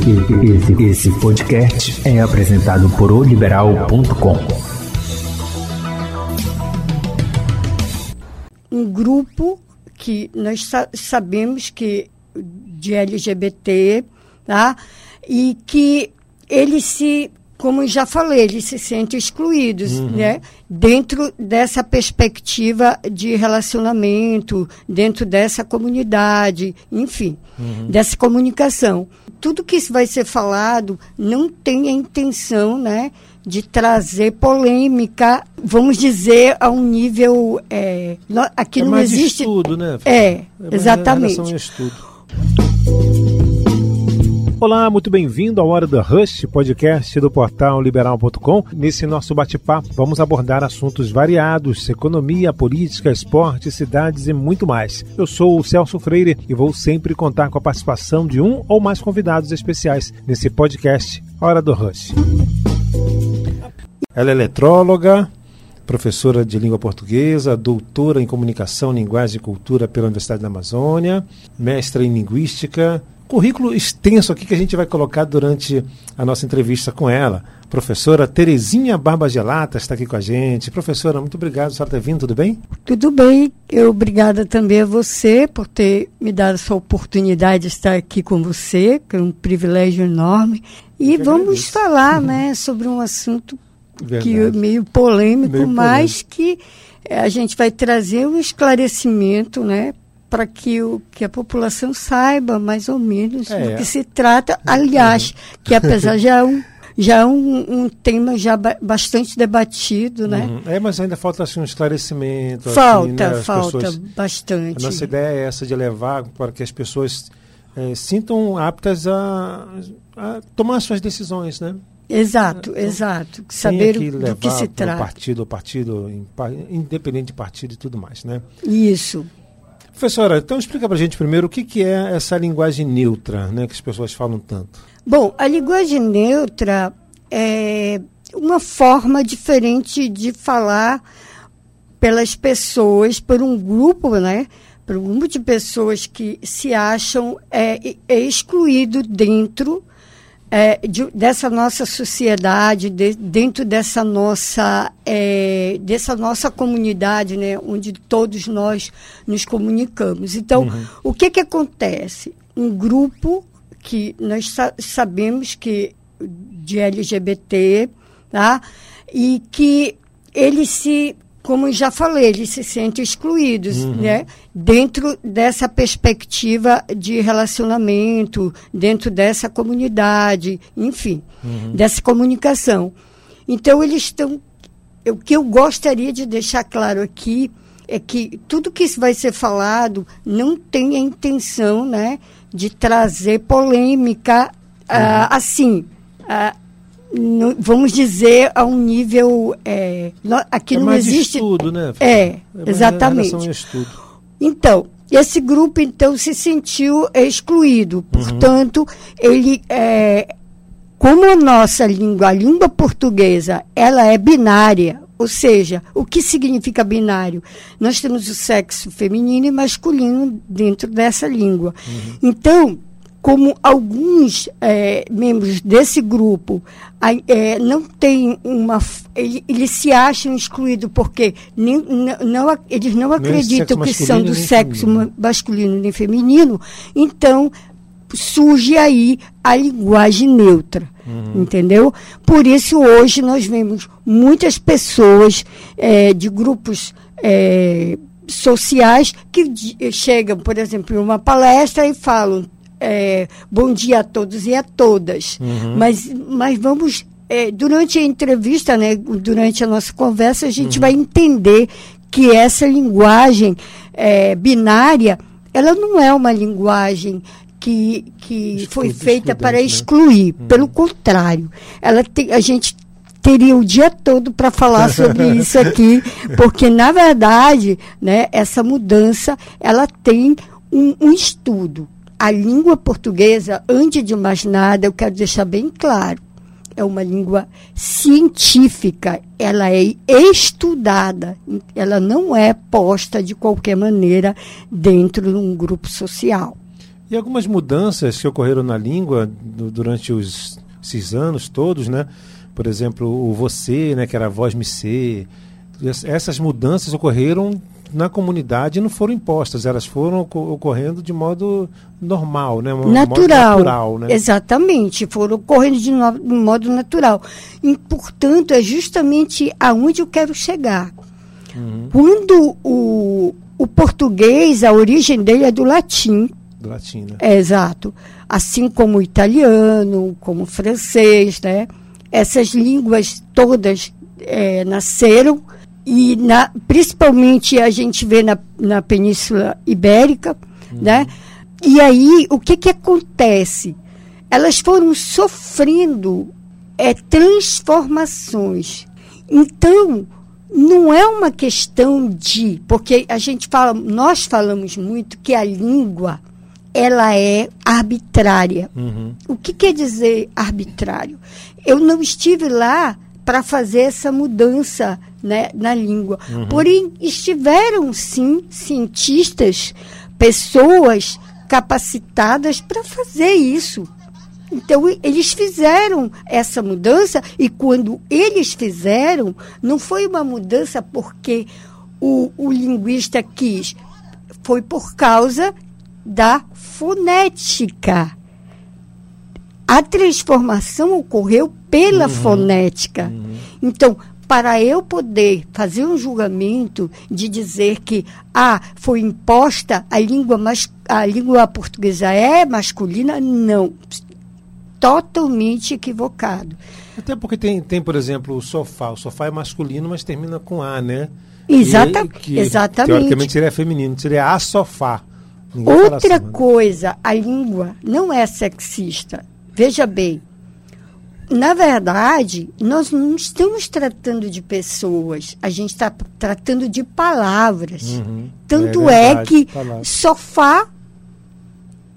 Esse, esse podcast é apresentado por oliberal.com. Um grupo que nós sa sabemos que de LGBT, tá? E que eles se como já falei, eles se sentem excluídos, uhum. né? Dentro dessa perspectiva de relacionamento, dentro dessa comunidade, enfim, uhum. dessa comunicação. Tudo que vai ser falado não tem a intenção, né? De trazer polêmica, vamos dizer, a um nível. É, aqui é não existe. Estudo, né? É, é exatamente. Olá, muito bem-vindo ao Hora do Rush, podcast do portal liberal.com. Nesse nosso bate-papo, vamos abordar assuntos variados: economia, política, esporte, cidades e muito mais. Eu sou o Celso Freire e vou sempre contar com a participação de um ou mais convidados especiais nesse podcast Hora do Rush. Ela é eletróloga, professora de língua portuguesa, doutora em comunicação, linguagem e cultura pela Universidade da Amazônia, mestra em linguística, currículo extenso aqui que a gente vai colocar durante a nossa entrevista com ela. Professora Terezinha Barba Gelata está aqui com a gente. Professora, muito obrigado por senhora ter vindo, tudo bem? Tudo bem. Eu obrigada também a você por ter me dado essa oportunidade de estar aqui com você, que é um privilégio enorme. E vamos agradeço. falar né, sobre um assunto que é meio polêmico, meio mas polêmico. que a gente vai trazer um esclarecimento né, para que, o, que a população saiba mais ou menos é. do que se trata. Aliás, uhum. que apesar já é um já é um, um tema já bastante debatido, né? Uhum. É, mas ainda falta assim um esclarecimento. Falta, assim, né? falta pessoas, bastante. A nossa ideia é essa de levar para que as pessoas é, sintam aptas a, a, tomar suas decisões, né? Exato, então, exato. Saber que do que se trata. partido, partido, independente de partido e tudo mais, né? Isso. Professora, então explica para a gente primeiro o que, que é essa linguagem neutra, né, que as pessoas falam tanto. Bom, a linguagem neutra é uma forma diferente de falar pelas pessoas, por um grupo, né? Por um grupo de pessoas que se acham é, é excluído dentro é, de, dessa nossa sociedade, de, dentro dessa nossa, é, dessa nossa comunidade, né, onde todos nós nos comunicamos. Então, uhum. o que, que acontece? Um grupo que nós sa sabemos que de LGBT, tá? e que ele se como já falei, eles se sentem excluídos, uhum. né? Dentro dessa perspectiva de relacionamento, dentro dessa comunidade, enfim, uhum. dessa comunicação. Então, eles estão. O que eu gostaria de deixar claro aqui é que tudo que vai ser falado não tem a intenção, né, de trazer polêmica uh, assim. Uh, no, vamos dizer, a um nível. É, aqui é não existe. Estudo, né? É, é exatamente. Então, esse grupo então se sentiu excluído. Uhum. Portanto, uhum. ele. É, como a nossa língua, a língua portuguesa, ela é binária, ou seja, o que significa binário? Nós temos o sexo feminino e masculino dentro dessa língua. Uhum. Então, como alguns é, membros desse grupo é, não têm uma. Eles se acham excluídos porque nem, não, eles não acreditam que são do sexo feminino. masculino nem feminino, então surge aí a linguagem neutra. Uhum. Entendeu? Por isso, hoje, nós vemos muitas pessoas é, de grupos. É, sociais que chegam, por exemplo, em uma palestra e falam é, bom dia a todos e a todas. Uhum. Mas, mas vamos, é, durante a entrevista, né, durante a nossa conversa, a gente uhum. vai entender que essa linguagem é, binária, ela não é uma linguagem que, que foi feita para né? excluir. Uhum. Pelo contrário, ela tem, a gente teria o dia todo para falar sobre isso aqui, porque na verdade, né, essa mudança ela tem um, um estudo a língua portuguesa, antes de mais nada, eu quero deixar bem claro, é uma língua científica, ela é estudada, ela não é posta de qualquer maneira dentro de um grupo social. E algumas mudanças que ocorreram na língua durante os, esses anos todos, né? Por exemplo, o você, né, que era a voz me ser. Essas mudanças ocorreram na comunidade não foram impostas, elas foram ocorrendo de modo normal, né? Natural. natural né? Exatamente, foram ocorrendo de modo natural. E, portanto, é justamente aonde eu quero chegar. Uhum. Quando o, o português, a origem dele é do latim. Do latim, né? É, exato. Assim como o italiano, como o francês, né? Essas línguas todas é, nasceram e na, principalmente a gente vê na, na Península Ibérica, uhum. né? E aí, o que que acontece? Elas foram sofrendo é, transformações. Então, não é uma questão de, porque a gente fala, nós falamos muito que a língua ela é arbitrária. Uhum. O que quer dizer arbitrário? Eu não estive lá para fazer essa mudança né, na língua. Uhum. Porém, estiveram sim cientistas, pessoas capacitadas para fazer isso. Então, eles fizeram essa mudança, e quando eles fizeram, não foi uma mudança porque o, o linguista quis, foi por causa da fonética. A transformação ocorreu pela uhum. fonética. Uhum. Então, para eu poder fazer um julgamento de dizer que ah, foi imposta a língua, mas, a língua portuguesa é masculina, não totalmente equivocado. Até porque tem, tem, por exemplo, o sofá. O sofá é masculino, mas termina com A, né? Exata, e, que, exatamente. Teoricamente seria feminino, seria a sofá. Outra assim, né? coisa, a língua não é sexista. Veja bem, na verdade, nós não estamos tratando de pessoas, a gente está tratando de palavras. Uhum, Tanto é, verdade, é que palavras. sofá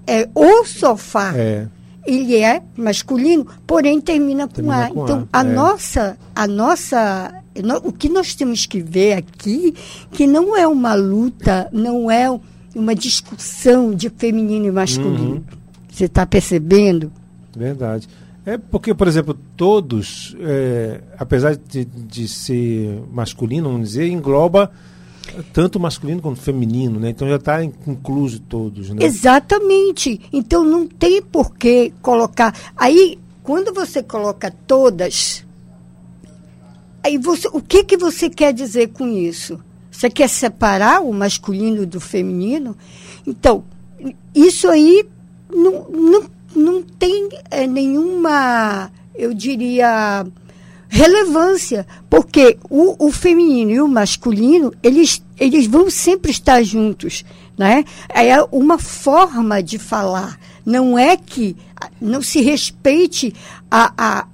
é o sofá. É ele é masculino, porém termina com termina A. Com então, a, a é. nossa, a nossa, o que nós temos que ver aqui, que não é uma luta, não é uma discussão de feminino e masculino. Uhum. Você está percebendo? Verdade. É porque, por exemplo, todos, é, apesar de, de ser masculino, vamos dizer, engloba tanto masculino quanto feminino, né? Então já está incluso todos, né? Exatamente. Então não tem por que colocar. Aí, quando você coloca todas, aí você, o que que você quer dizer com isso? Você quer separar o masculino do feminino? Então, isso aí não, não, não tem é, nenhuma, eu diria, relevância, porque o, o feminino e o masculino, eles, eles vão sempre estar juntos, né? É uma forma de falar, não é que não se respeite a, a,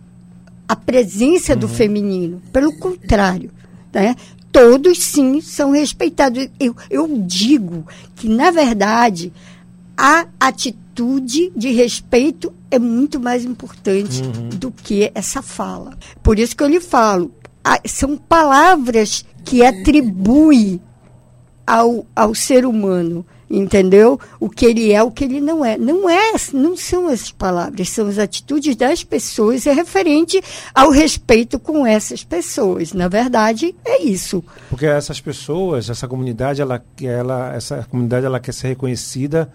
a presença uhum. do feminino, pelo contrário, né? Todos sim são respeitados. Eu, eu digo que, na verdade, a atitude de respeito é muito mais importante uhum. do que essa fala. Por isso que eu lhe falo, são palavras que atribui ao, ao ser humano, entendeu? O que ele é, o que ele não é. Não é, não são essas palavras, são as atitudes das pessoas é referente ao respeito com essas pessoas. Na verdade, é isso. Porque essas pessoas, essa comunidade, ela, ela essa comunidade ela quer ser reconhecida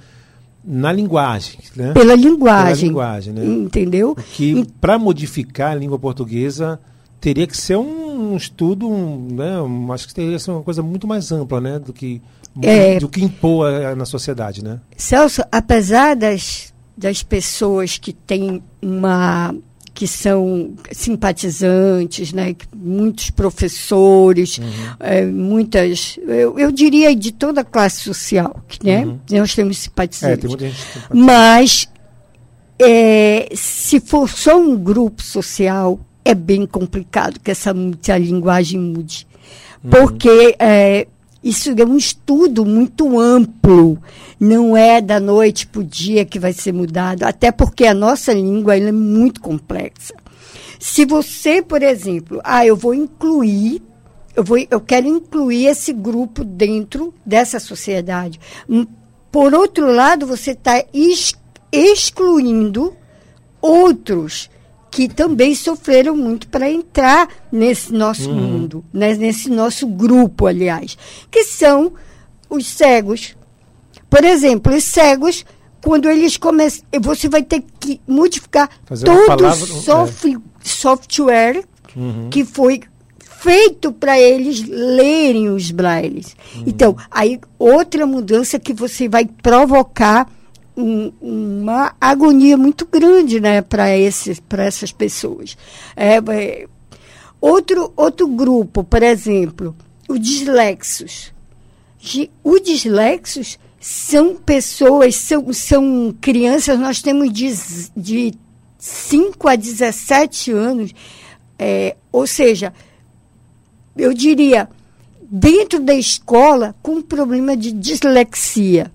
na linguagem, né? Pela linguagem. Pela linguagem, né? Entendeu? Que para modificar a língua portuguesa teria que ser um, estudo, um, né? Um, acho que teria que ser uma coisa muito mais ampla, né? Do que é, do que impor na sociedade, né? Celso, apesar das das pessoas que têm uma que são simpatizantes, né? muitos professores, uhum. é, muitas, eu, eu, diria de toda a classe social, né? Uhum. nós temos simpatizantes. É, tem muita gente simpatizante. Mas é, se for só um grupo social, é bem complicado que essa a linguagem mude. Uhum. Porque é, isso é um estudo muito amplo, não é da noite para o dia que vai ser mudado, até porque a nossa língua é muito complexa. Se você, por exemplo, ah, eu vou incluir, eu, vou, eu quero incluir esse grupo dentro dessa sociedade, por outro lado, você está ex excluindo outros que também sofreram muito para entrar nesse nosso uhum. mundo, né? nesse nosso grupo, aliás, que são os cegos. Por exemplo, os cegos, quando eles começam, você vai ter que modificar Fazer todo o soft, é. software uhum. que foi feito para eles lerem os brailles. Uhum. Então, aí outra mudança que você vai provocar um, uma agonia muito grande né, para essas pessoas. É, é, outro, outro grupo, por exemplo, os dislexos. Os dislexos são pessoas, são, são crianças, nós temos de, de 5 a 17 anos, é, ou seja, eu diria, dentro da escola com problema de dislexia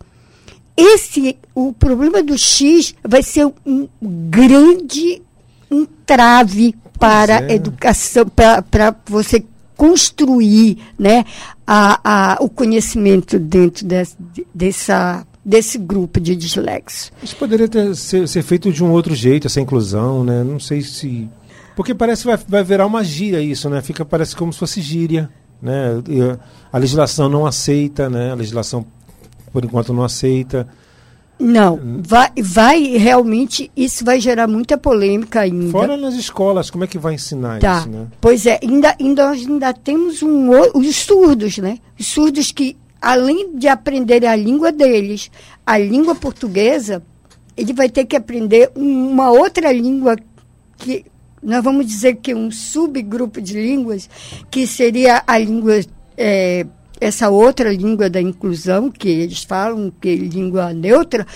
esse, o problema do X vai ser um grande entrave para é. a educação, para você construir né, a, a, o conhecimento dentro desse, dessa, desse grupo de dislexos. Isso poderia ter, ser, ser, feito de um outro jeito, essa inclusão, né? Não sei se. Porque parece que vai, vai virar uma gíria isso, né? Fica, parece como se fosse gíria. Né? A legislação não aceita, né? A legislação por enquanto não aceita. Não, vai, vai realmente, isso vai gerar muita polêmica ainda. Fora nas escolas, como é que vai ensinar tá. isso, né? Pois é, ainda, ainda, nós ainda temos um, os surdos, né? Os surdos que, além de aprenderem a língua deles, a língua portuguesa, ele vai ter que aprender uma outra língua que nós vamos dizer que um subgrupo de línguas, que seria a língua é, essa outra língua da inclusão, que eles falam, que é língua neutra,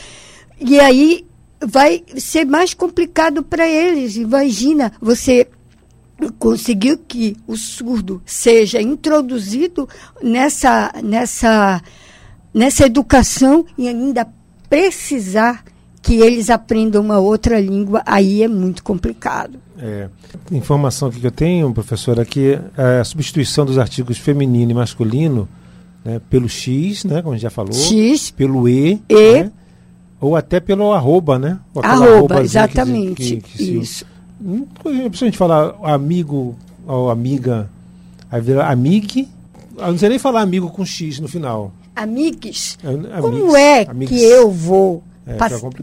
e aí vai ser mais complicado para eles. Imagina você conseguir que o surdo seja introduzido nessa, nessa, nessa educação e ainda precisar que eles aprendam uma outra língua, aí é muito complicado. É. Informação que eu tenho, professor, aqui é a substituição dos artigos feminino e masculino né, pelo X, né, como a gente já falou, X, pelo E, e né, ou até pelo arroba, né? Arroba, exatamente. Que, que, isso. Hum, se a gente falar amigo ou amiga, aí vira amig, eu não sei nem falar amigo com X no final. Amigues. É, como é amigues. que eu vou é?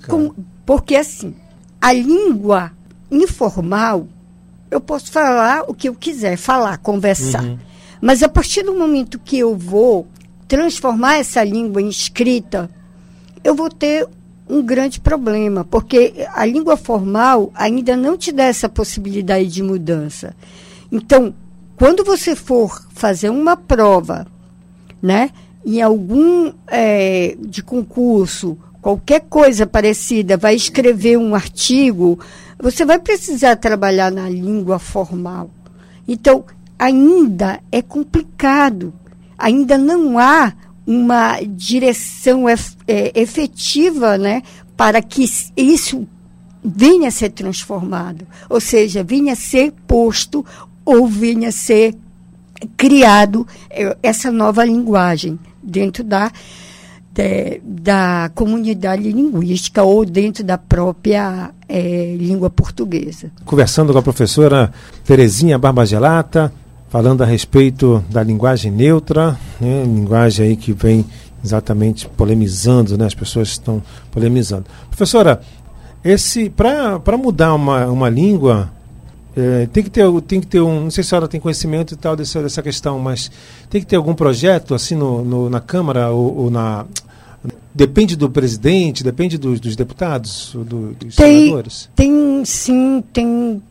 Com, porque assim, a língua informal, eu posso falar o que eu quiser, falar, conversar. Uhum. Mas a partir do momento que eu vou transformar essa língua em escrita, eu vou ter um grande problema, porque a língua formal ainda não te dá essa possibilidade de mudança. Então, quando você for fazer uma prova, né, em algum é, de concurso, qualquer coisa parecida, vai escrever um artigo, você vai precisar trabalhar na língua formal. Então, ainda é complicado, ainda não há uma direção é, efetiva né, para que isso venha a ser transformado, ou seja, venha a ser posto ou venha a ser criado é, essa nova linguagem dentro da de, da comunidade linguística ou dentro da própria é, língua portuguesa. Conversando com a professora Terezinha Barbagelata, falando a respeito da linguagem neutra, né, linguagem aí que vem exatamente polemizando, né, as pessoas estão polemizando. Professora, esse para mudar uma, uma língua é, tem que ter tem que ter um não sei se a senhora tem conhecimento e tal dessa, dessa questão, mas tem que ter algum projeto assim no, no na Câmara ou, ou, na depende do presidente, depende dos, dos deputados, do, dos tem, senadores. Tem sim, tem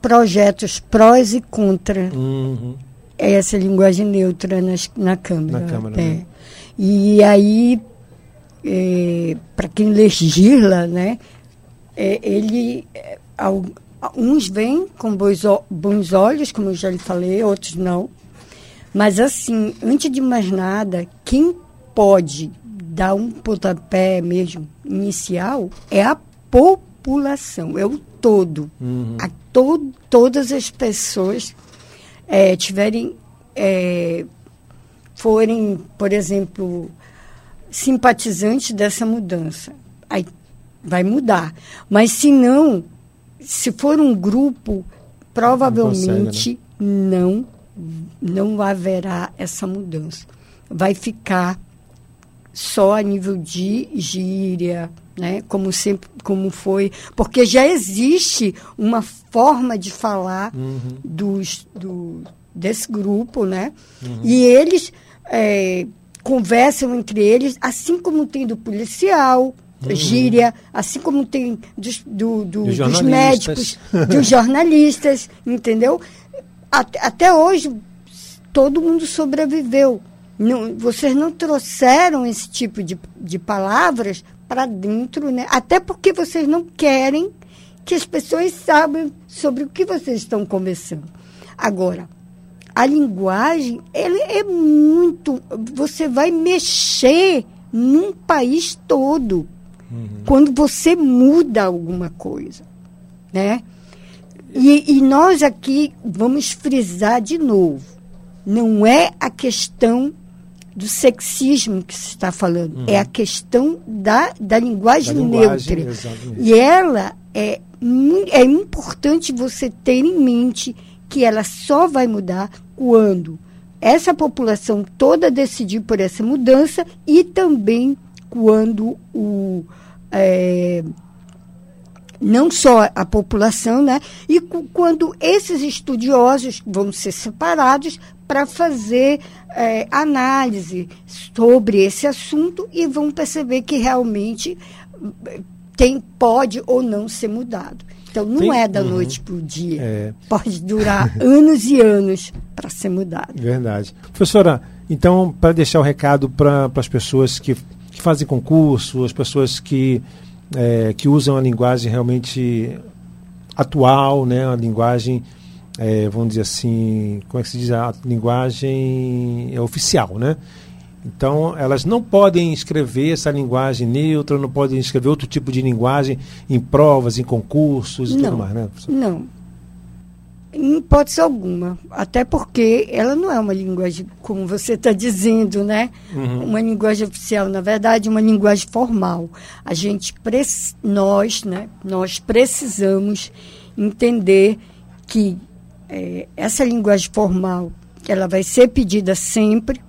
projetos prós e contra uhum. essa linguagem neutra nas, na Câmara. Na Câmara é. né? E aí, é, para quem legisla, né, é, ele, é, uns vêm com bons, bons olhos, como eu já lhe falei, outros não. Mas, assim, antes de mais nada, quem pode dar um pontapé mesmo inicial é a população, é o todo. Uhum. A to todas as pessoas é, tiverem. É, forem, por exemplo, simpatizantes dessa mudança. Aí vai mudar. Mas se não, se for um grupo, provavelmente não, consegue, né? não, não haverá essa mudança. Vai ficar só a nível de gíria, né? Como sempre, como foi, porque já existe uma forma de falar uhum. dos, do, desse grupo, né? Uhum. E eles é, conversam entre eles, assim como tem do policial, uhum. gíria, assim como tem dos, do, do, dos médicos, dos jornalistas, entendeu? Até, até hoje, todo mundo sobreviveu. Não, vocês não trouxeram esse tipo de, de palavras para dentro, né? Até porque vocês não querem que as pessoas saibam sobre o que vocês estão conversando. Agora, a linguagem, ele é muito. Você vai mexer num país todo uhum. quando você muda alguma coisa, né? E, e nós aqui vamos frisar de novo. Não é a questão do sexismo que se está falando, uhum. é a questão da, da linguagem, da neutra. E ela é, é importante você ter em mente que ela só vai mudar quando essa população toda decidir por essa mudança e também quando o é, não só a população, né? E quando esses estudiosos vão ser separados para fazer é, análise sobre esse assunto e vão perceber que realmente é, tem pode ou não ser mudado. Então não tem, é da uhum, noite para o dia. É. Pode durar anos e anos para ser mudado. Verdade. Professora, então, para deixar o recado para as pessoas que, que fazem concurso, as pessoas que, é, que usam a linguagem realmente atual, né, a linguagem, é, vamos dizer assim, como é que se diz, a linguagem é oficial, né? Então, elas não podem escrever essa linguagem neutra, não podem escrever outro tipo de linguagem em provas, em concursos e não, tudo mais, né? Não. Em hipótese alguma. Até porque ela não é uma linguagem, como você está dizendo, né? Uhum. Uma linguagem oficial, na verdade, uma linguagem formal. A gente, nós, né? Nós precisamos entender que é, essa linguagem formal, ela vai ser pedida sempre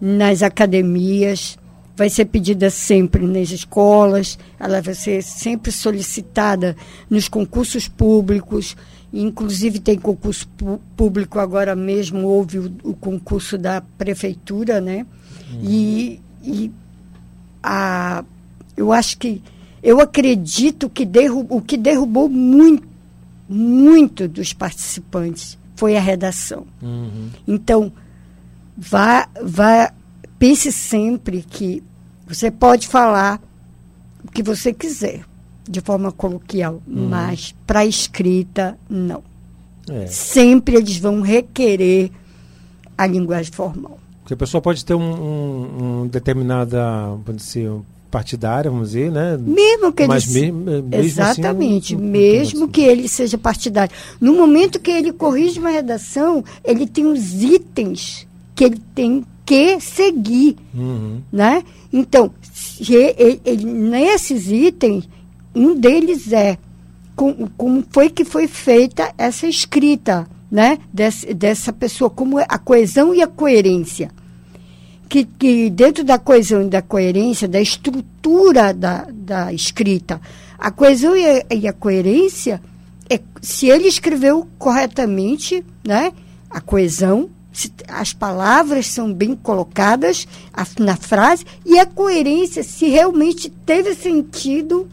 nas academias, vai ser pedida sempre nas escolas, ela vai ser sempre solicitada nos concursos públicos, inclusive tem concurso público agora mesmo, houve o, o concurso da prefeitura, né? Uhum. E, e a, eu acho que, eu acredito que derrub, o que derrubou muito, muito dos participantes foi a redação. Uhum. Então, vá, vá, pense sempre que você pode falar o que você quiser, de forma coloquial, uhum. mas para escrita, não. É. Sempre eles vão requerer a linguagem formal. Porque a pessoa pode ter um, um, um determinada, pode ser partidária, vamos dizer, né? Mesmo que Mas ele mesmo, mesmo assim, exatamente, assim, mesmo que ele seja partidário. No momento que ele corrige uma redação, ele tem os itens que ele tem que seguir, uhum. né? Então, ele, ele, nesses itens, um deles é com, como foi que foi feita essa escrita, né? Des, dessa pessoa, como é a coesão e a coerência. Que, que dentro da coesão e da coerência, da estrutura da, da escrita, a coesão e a, e a coerência é se ele escreveu corretamente, né? A coesão se as palavras são bem colocadas na frase e a coerência, se realmente teve sentido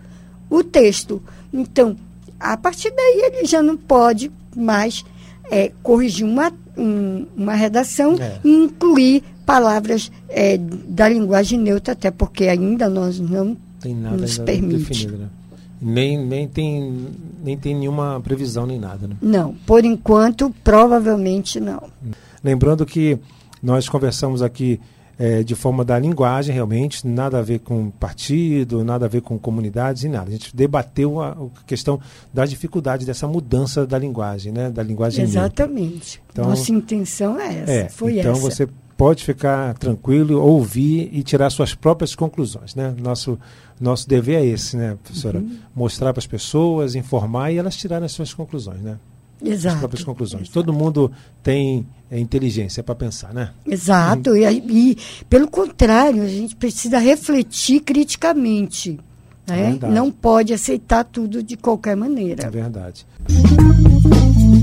o texto. Então, a partir daí ele já não pode mais é, corrigir uma, um, uma redação é. e incluir palavras é, da linguagem neutra, até porque ainda nós não tem nada nos permite. Definido, né? Nem, nem, tem, nem tem nenhuma previsão nem nada. Né? Não, por enquanto, provavelmente não. Lembrando que nós conversamos aqui é, de forma da linguagem, realmente, nada a ver com partido, nada a ver com comunidades e nada. A gente debateu a, a questão das dificuldades dessa mudança da linguagem, né? Da linguagem Exatamente. Então, Nossa intenção é essa, é, foi então essa. você pode ficar tranquilo, ouvir e tirar suas próprias conclusões. Né? Nosso, nosso dever é esse, né, professora? Uhum. Mostrar para as pessoas, informar e elas tirarem as suas conclusões. Né? Exato. As próprias conclusões. Exato. Todo mundo tem é, inteligência para pensar, né? Exato. E, e, pelo contrário, a gente precisa refletir criticamente. Né? É Não pode aceitar tudo de qualquer maneira. É verdade.